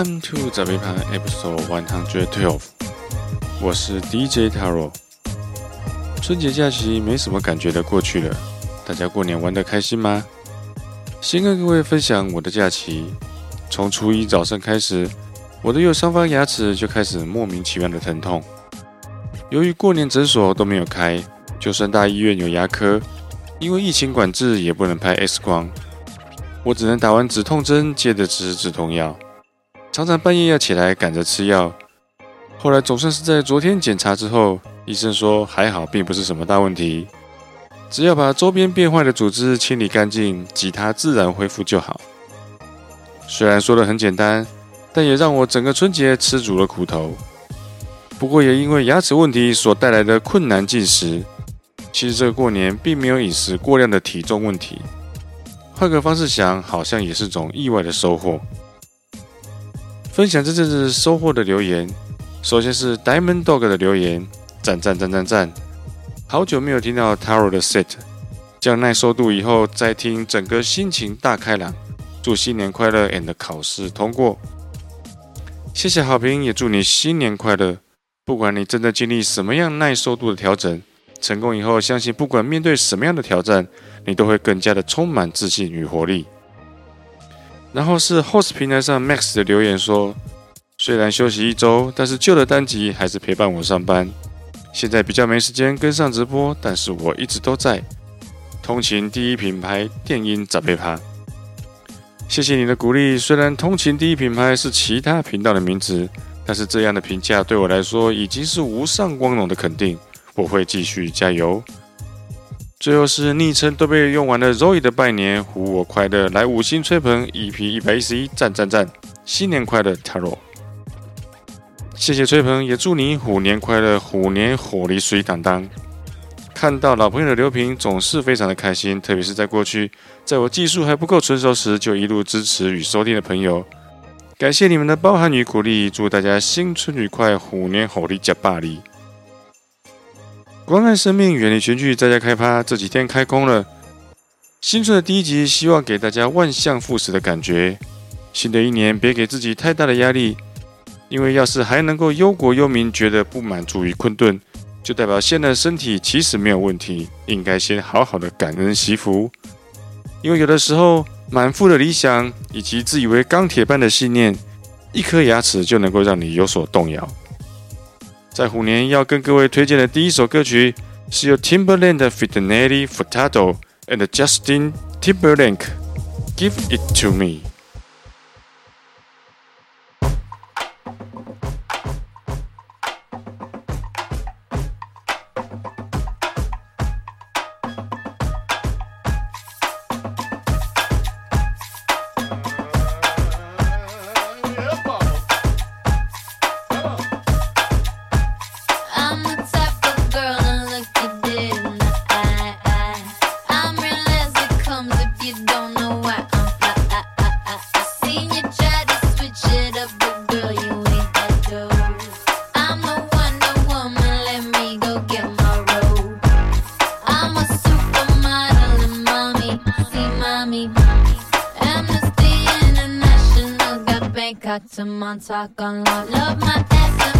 Welcome to 早杯盘 Episode One Hundred Twelve，我是 DJ Taro。春节假期没什么感觉的过去了，大家过年玩得开心吗？先跟各位分享我的假期。从初一早上开始，我的右上方牙齿就开始莫名其妙的疼痛。由于过年诊所都没有开，就算大医院有牙科，因为疫情管制也不能拍 X 光，我只能打完止痛针，接着吃止痛药。常常半夜要起来赶着吃药，后来总算是在昨天检查之后，医生说还好，并不是什么大问题，只要把周边变坏的组织清理干净，吉他自然恢复就好。虽然说的很简单，但也让我整个春节吃足了苦头。不过也因为牙齿问题所带来的困难进食，其实这个过年并没有饮食过量的体重问题。换个方式想，好像也是种意外的收获。分享这阵子收获的留言，首先是 Diamond Dog 的留言，赞赞赞赞赞！好久没有听到 Taro 的 set，降耐受度以后再听，整个心情大开朗。祝新年快乐 and 考试通过，谢谢好评，也祝你新年快乐。不管你正在经历什么样耐受度的调整，成功以后，相信不管面对什么样的挑战，你都会更加的充满自信与活力。然后是 Host 平台上 Max 的留言说：“虽然休息一周，但是旧的单集还是陪伴我上班。现在比较没时间跟上直播，但是我一直都在。通勤第一品牌电音长辈趴，谢谢你的鼓励。虽然通勤第一品牌是其他频道的名字，但是这样的评价对我来说已经是无上光荣的肯定。我会继续加油。”最后是昵称都被用完了，Zoe 的拜年，虎我快乐，来五星吹捧，EP 一百一十一，赞赞赞，新年快乐，Taro，谢谢吹捧，也祝你虎年快乐，虎年火力水当当。看到老朋友的留评，总是非常的开心，特别是在过去，在我技术还不够成熟时，就一路支持与收听的朋友，感谢你们的包涵与鼓励，祝大家新春愉快，虎年火力加霸力。关爱生命，远离全剧，在家开趴。这几天开工了。新春的第一集，希望给大家万象复始的感觉。新的一年，别给自己太大的压力，因为要是还能够忧国忧民，觉得不满足与困顿，就代表现在身体其实没有问题。应该先好好的感恩惜福，因为有的时候满腹的理想以及自以为钢铁般的信念，一颗牙齿就能够让你有所动摇。在虎年要跟各位推荐的第一首歌曲，是由 Timberland Fitnelli Furtado and Justin Timberlake，《Give It To Me》。To Montauk on I love, love my destiny.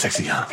sexy, huh?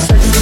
Sexy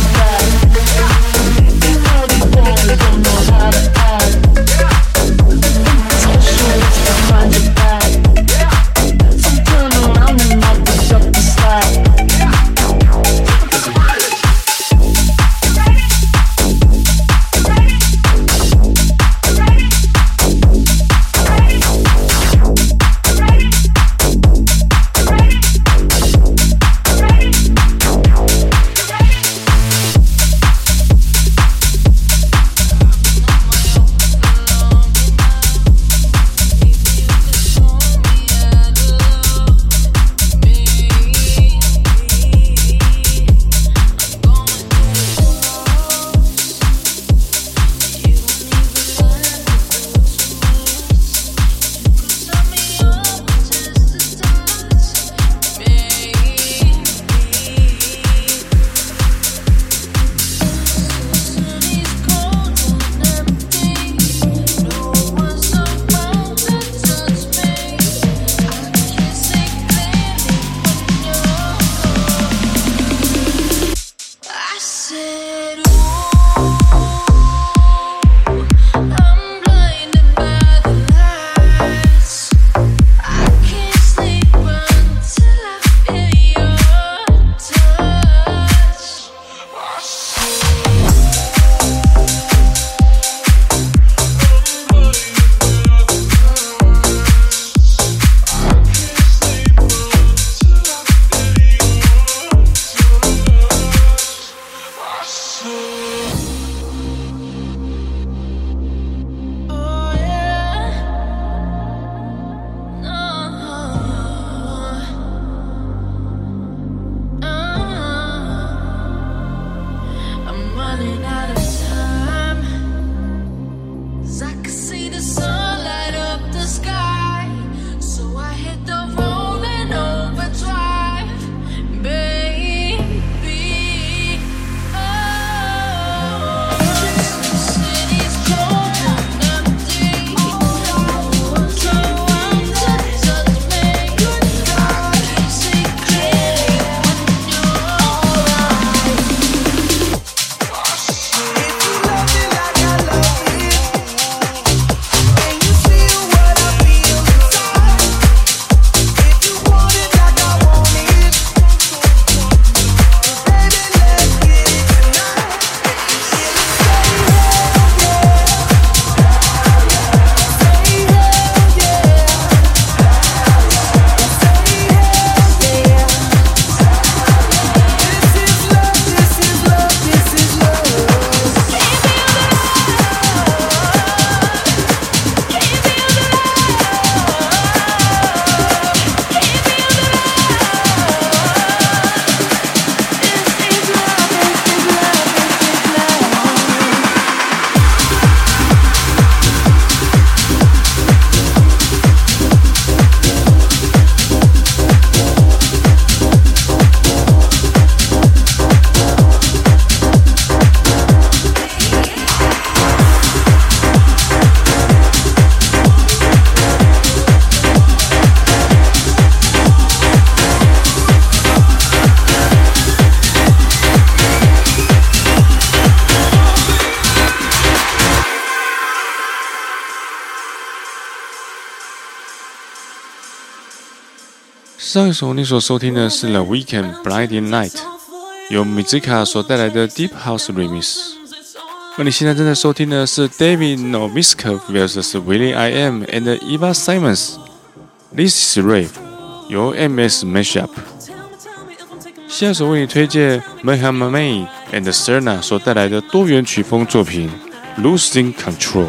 上一首你所收听的是 The Weeknd Blinding Light，由 Mizika 所带来的 Deep House Remix。而你现在正在收听的是 David Noviskov vs Willie I Am and Eva Simons。This is Rave，由 MS Mashup。下首为你推荐 Mohamed May and Serna 所带来的多元曲风作品 Losing Control。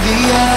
The end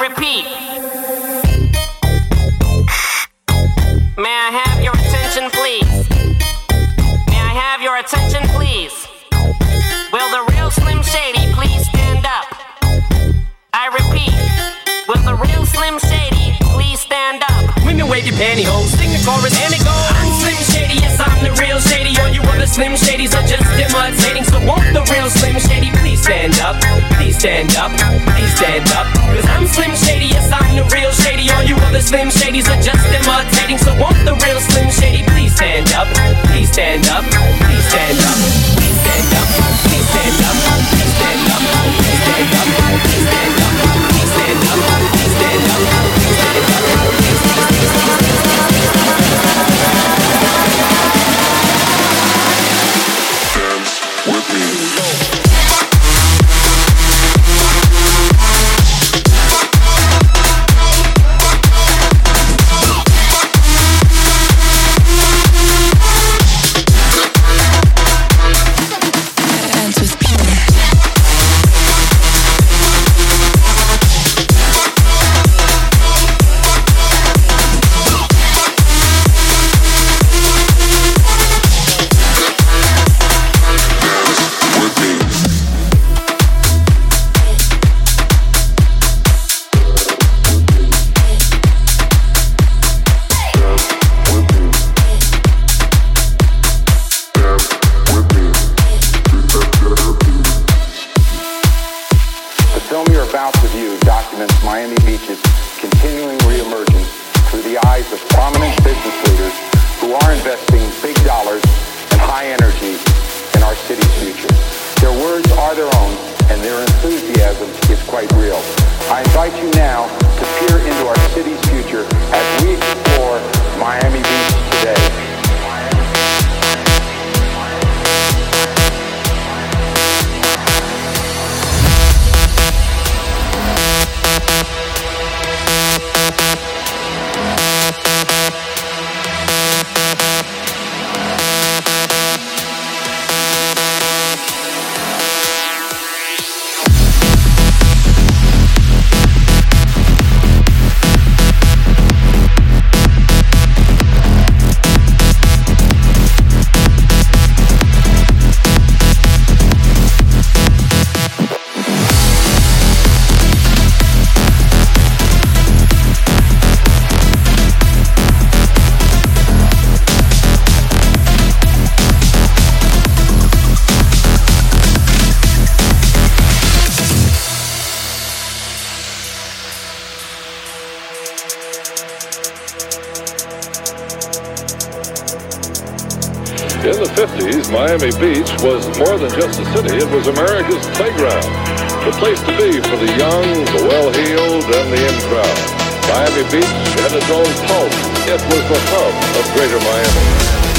repeat. May I have your attention, please? May I have your attention, please? Will the real Slim Shady please stand up? I repeat. Will the real Slim Shady please stand up? Women wave your pantyhose, sing the chorus and it goes. I'm Slim Shady, yes I'm the real Shady. All you other Slim Shadys are just imitating. So won't the real Slim Shady please stand up? Stand up, please stand up. Cause I'm Slim Shady, yes I'm the real Shady. All you other Slim Shadys are just imitating. So won't the real Slim Shady please stand up? Please stand up, please stand up, please high energy in our city's future. Their words are their own, and their enthusiasm is quite real. I invite you now to peer into our city's future as we explore Miami Beach today. Was more than just a city, it was America's playground. The place to be for the young, the well-heeled, and the in crowd. Miami Beach had its own pulse. It was the hub of greater Miami.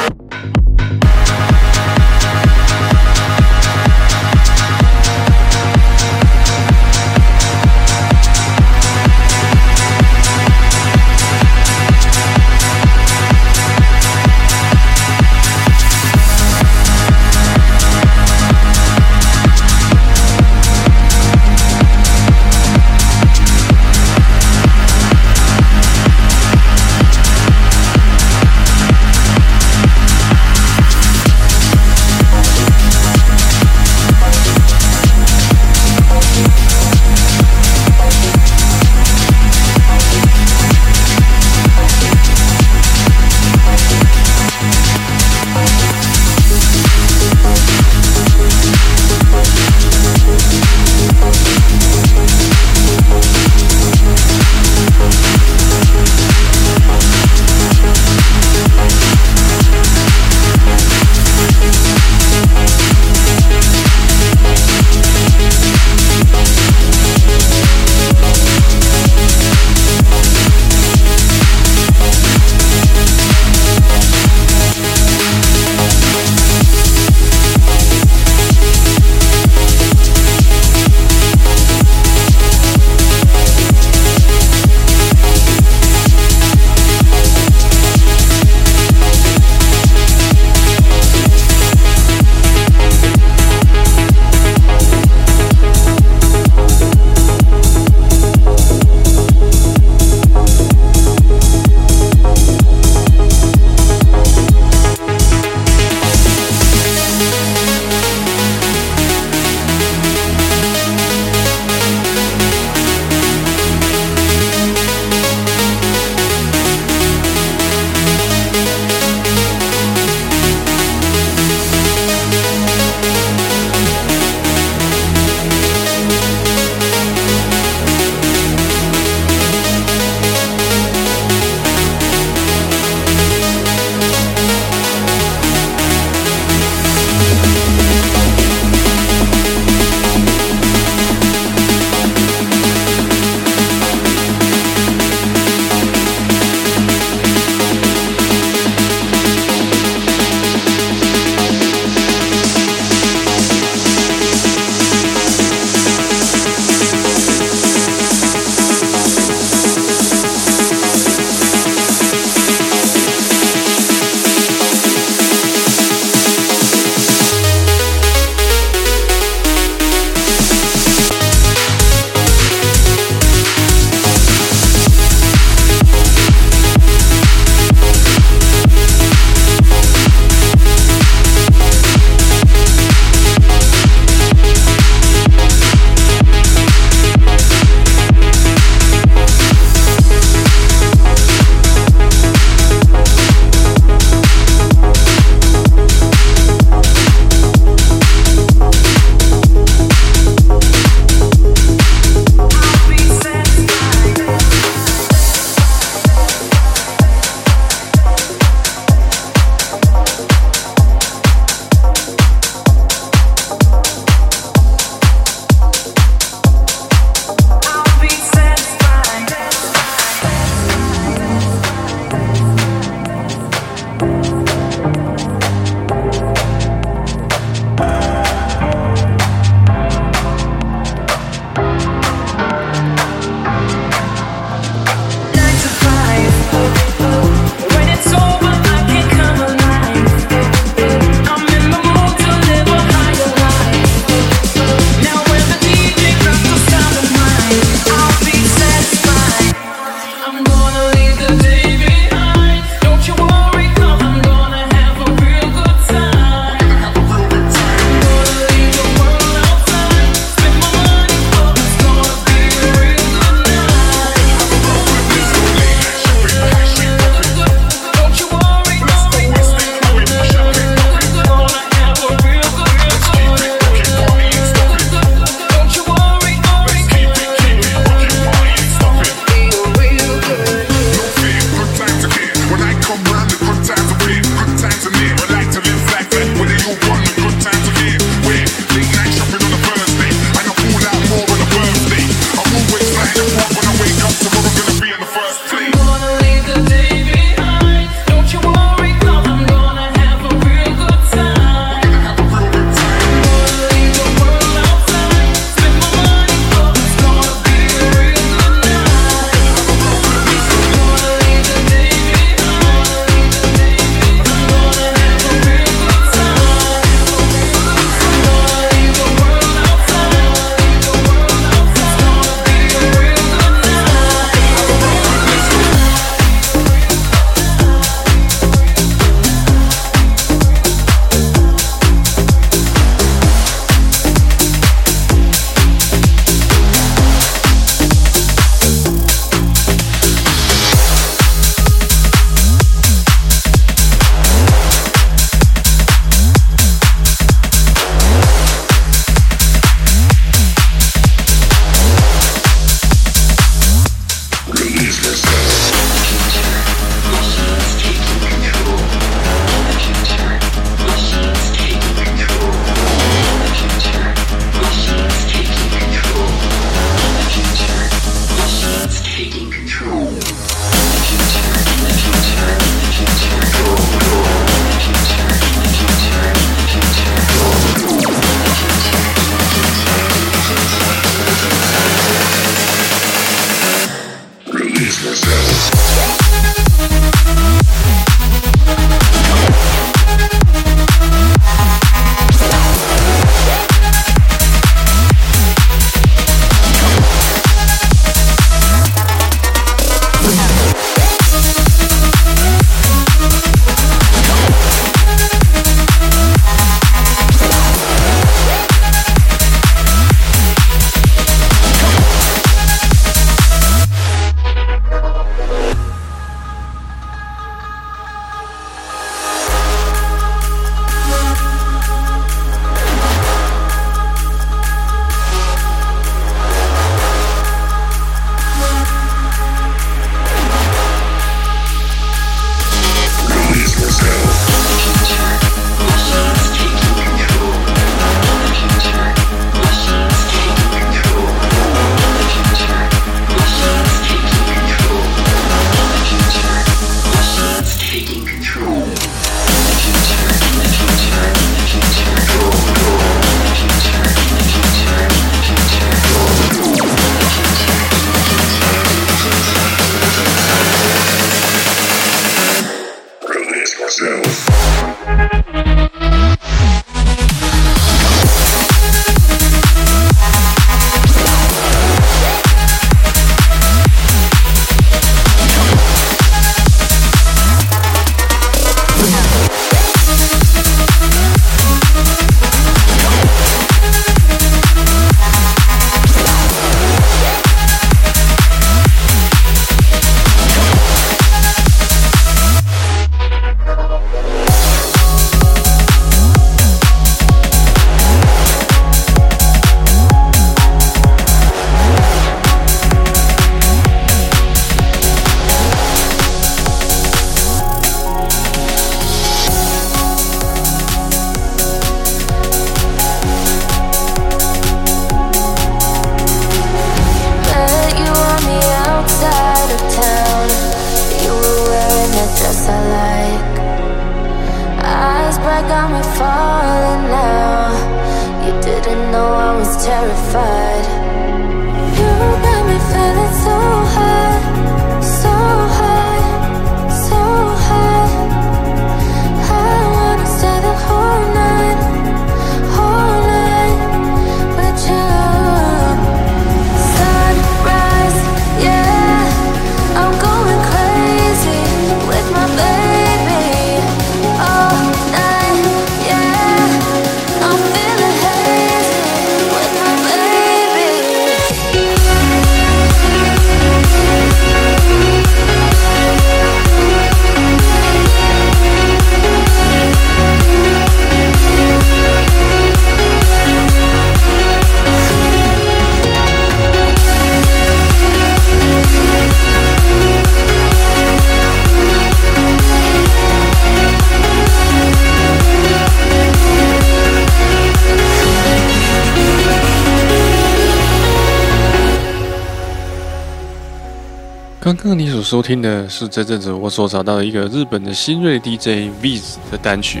刚刚你所收听的是这阵子我所找到的一个日本的新锐 DJ Viz 的单曲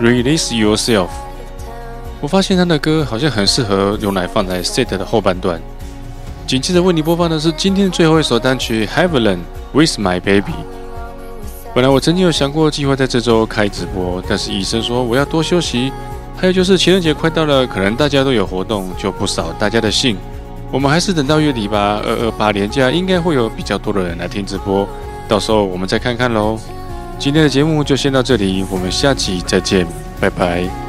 《Release Yourself》。我发现他的歌好像很适合用来放在 set 的后半段。紧接着为你播放的是今天最后一首单曲《Heaven with My Baby》。本来我曾经有想过计划在这周开直播，但是医生说我要多休息。还有就是情人节快到了，可能大家都有活动，就不扫大家的兴。我们还是等到月底吧，二二八年假应该会有比较多的人来听直播，到时候我们再看看喽。今天的节目就先到这里，我们下期再见，拜拜。